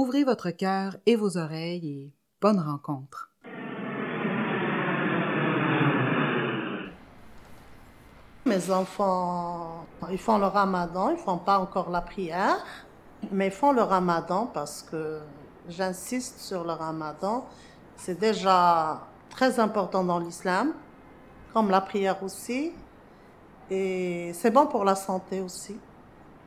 Ouvrez votre cœur et vos oreilles et bonne rencontre. Mes enfants, ils font le ramadan, ils font pas encore la prière, mais ils font le ramadan parce que j'insiste sur le ramadan. C'est déjà très important dans l'islam, comme la prière aussi. Et c'est bon pour la santé aussi.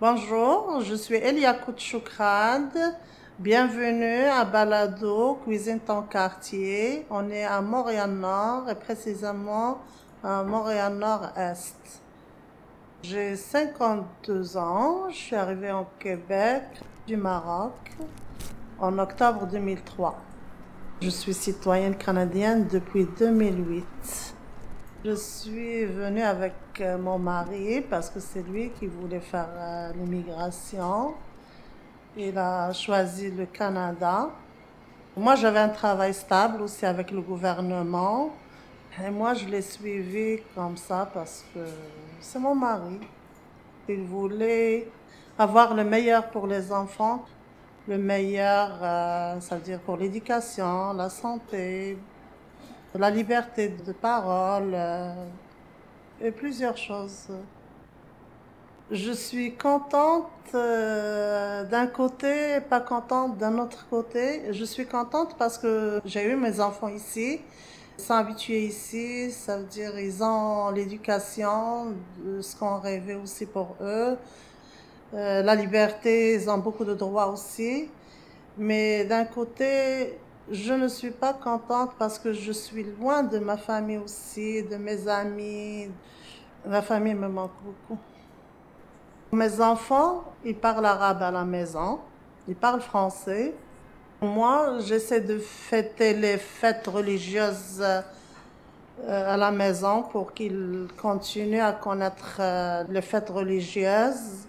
Bonjour, je suis Elia Koutchoukrad. Bienvenue à Balado, Cuisine ton quartier. On est à Montréal-Nord et précisément à Montréal-Nord-Est. J'ai 52 ans. Je suis arrivée au Québec du Maroc en octobre 2003. Je suis citoyenne canadienne depuis 2008. Je suis venue avec mon mari parce que c'est lui qui voulait faire euh, l'immigration. Il a choisi le Canada. Moi, j'avais un travail stable aussi avec le gouvernement. Et moi, je l'ai suivi comme ça parce que c'est mon mari. Il voulait avoir le meilleur pour les enfants, le meilleur, euh, ça veut dire pour l'éducation, la santé, la liberté de parole euh, et plusieurs choses. Je suis contente euh, d'un côté pas contente d'un autre côté. Je suis contente parce que j'ai eu mes enfants ici. Ils sont habitués ici, ça veut dire ils ont l'éducation, ce qu'on rêvait aussi pour eux. Euh, la liberté, ils ont beaucoup de droits aussi. Mais d'un côté, je ne suis pas contente parce que je suis loin de ma famille aussi, de mes amis. Ma famille me manque beaucoup. Mes enfants, ils parlent arabe à la maison, ils parlent français. Moi, j'essaie de fêter les fêtes religieuses euh, à la maison pour qu'ils continuent à connaître euh, les fêtes religieuses.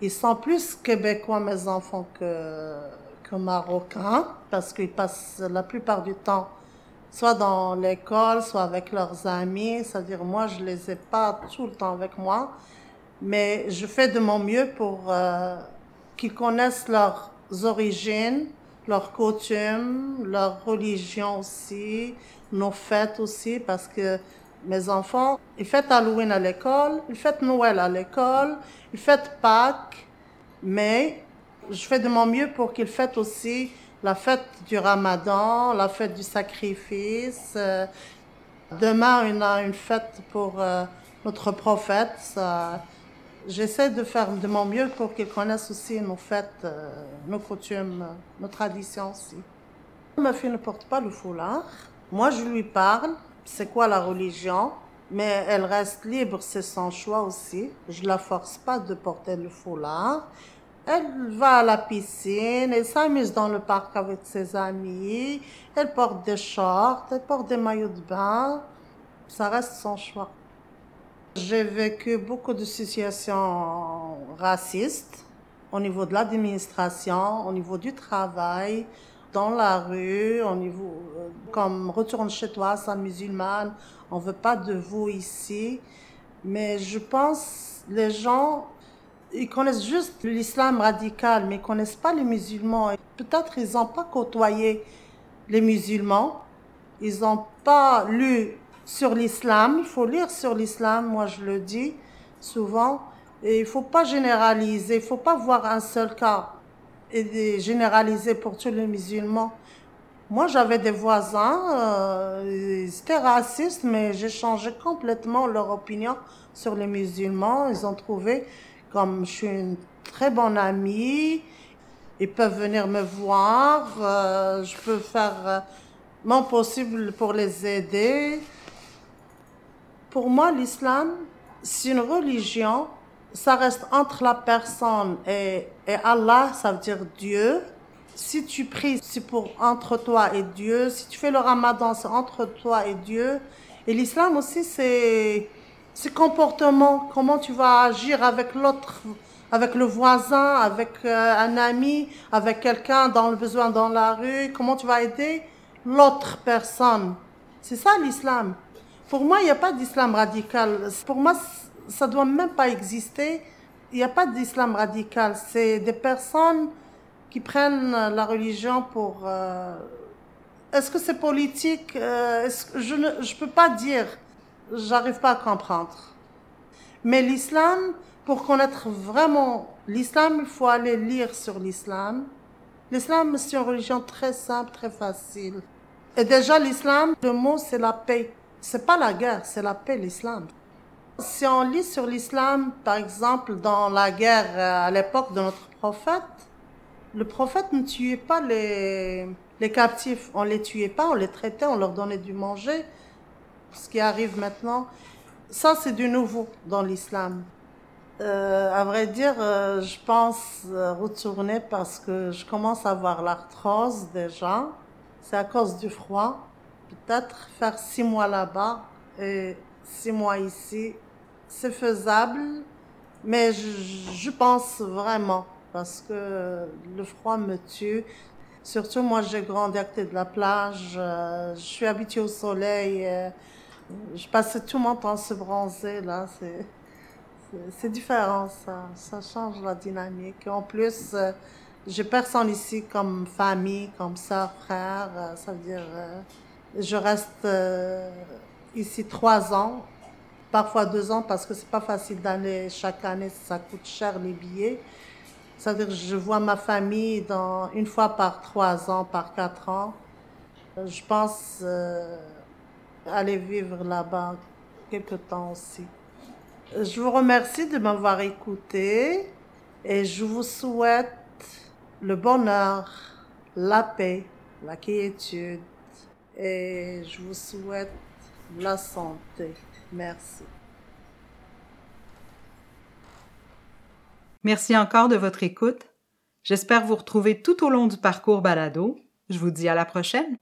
Ils sont plus québécois, mes enfants, que, marocains, parce qu'ils passent la plupart du temps soit dans l'école, soit avec leurs amis. C'est-à-dire, moi, je les ai pas tout le temps avec moi, mais je fais de mon mieux pour euh, qu'ils connaissent leurs origines, leurs coutumes, leur religion aussi, nos fêtes aussi, parce que mes enfants, ils fêtent Halloween à l'école, ils fêtent Noël à l'école, ils fêtent Pâques, mais je fais de mon mieux pour qu'ils fêtent aussi la fête du Ramadan, la fête du sacrifice. Euh, Demain, on a une fête pour euh, notre prophète. J'essaie de faire de mon mieux pour qu'ils connaissent aussi nos fêtes, euh, nos coutumes, nos traditions aussi. Ma fille ne porte pas le foulard. Moi, je lui parle, c'est quoi la religion, mais elle reste libre, c'est son choix aussi. Je la force pas de porter le foulard. Elle va à la piscine, elle s'amuse dans le parc avec ses amis, elle porte des shorts, elle porte des maillots de bain. Ça reste son choix. J'ai vécu beaucoup de situations racistes au niveau de l'administration, au niveau du travail, dans la rue, au niveau euh, comme retourne chez toi, c'est musulmane, on veut pas de vous ici. Mais je pense les gens ils connaissent juste l'islam radical, mais ils connaissent pas les musulmans. Peut-être ils n'ont pas côtoyé les musulmans. Ils n'ont pas lu sur l'islam. Il faut lire sur l'islam, moi je le dis souvent. Et il faut pas généraliser. Il faut pas voir un seul cas et généraliser pour tous les musulmans. Moi, j'avais des voisins, euh, ils étaient racistes, mais j'ai changé complètement leur opinion sur les musulmans. Ils ont trouvé comme je suis une très bonne amie, ils peuvent venir me voir, euh, je peux faire euh, mon possible pour les aider. Pour moi, l'islam, c'est une religion, ça reste entre la personne et, et Allah, ça veut dire Dieu. Si tu pries, c'est pour entre toi et Dieu. Si tu fais le ramadan, c'est entre toi et Dieu. Et l'islam aussi, c'est c'est comportement, comment tu vas agir avec l'autre, avec le voisin, avec euh, un ami, avec quelqu'un dans le besoin dans la rue, comment tu vas aider l'autre personne. C'est ça l'islam. Pour moi, il n'y a pas d'islam radical. Pour moi, ça doit même pas exister. Il n'y a pas d'islam radical. C'est des personnes qui prennent la religion pour... Euh, est-ce que c'est politique euh, Je ne je peux pas dire. J'arrive pas à comprendre. Mais l'islam, pour connaître vraiment l'islam, il faut aller lire sur l'islam. L'islam, c'est une religion très simple, très facile. Et déjà, l'islam, le mot, c'est la paix. C'est pas la guerre, c'est la paix, l'islam. Si on lit sur l'islam, par exemple, dans la guerre euh, à l'époque de notre prophète, le prophète ne tuait pas les, les captifs. On les tuait pas, on les traitait, on leur donnait du manger. Ce qui arrive maintenant, ça c'est du nouveau dans l'islam. Euh, à vrai dire, euh, je pense retourner parce que je commence à avoir l'arthrose déjà. C'est à cause du froid. Peut-être faire six mois là-bas et six mois ici, c'est faisable, mais je, pense vraiment parce que le froid me tue. Surtout moi, j'ai grandi à côté de la plage. euh, je suis habituée au soleil. je passais tout mon temps à se bronzer là. C'est différent ça. Ça change la dynamique. En plus, euh, j'ai personne ici comme famille, comme soeur, frère. euh, ça veut dire, je reste euh, ici trois ans, parfois deux ans, parce que c'est pas facile d'aller chaque année. Ça coûte cher les billets. Ça veut dire, je vois ma famille dans une fois par trois ans, par quatre ans. Je pense euh, aller vivre là-bas quelque temps aussi. Je vous remercie de m'avoir écouté et je vous souhaite le bonheur, la paix, la quiétude et je vous souhaite la santé. Merci. Merci encore de votre écoute. J'espère vous retrouver tout au long du parcours balado. Je vous dis à la prochaine.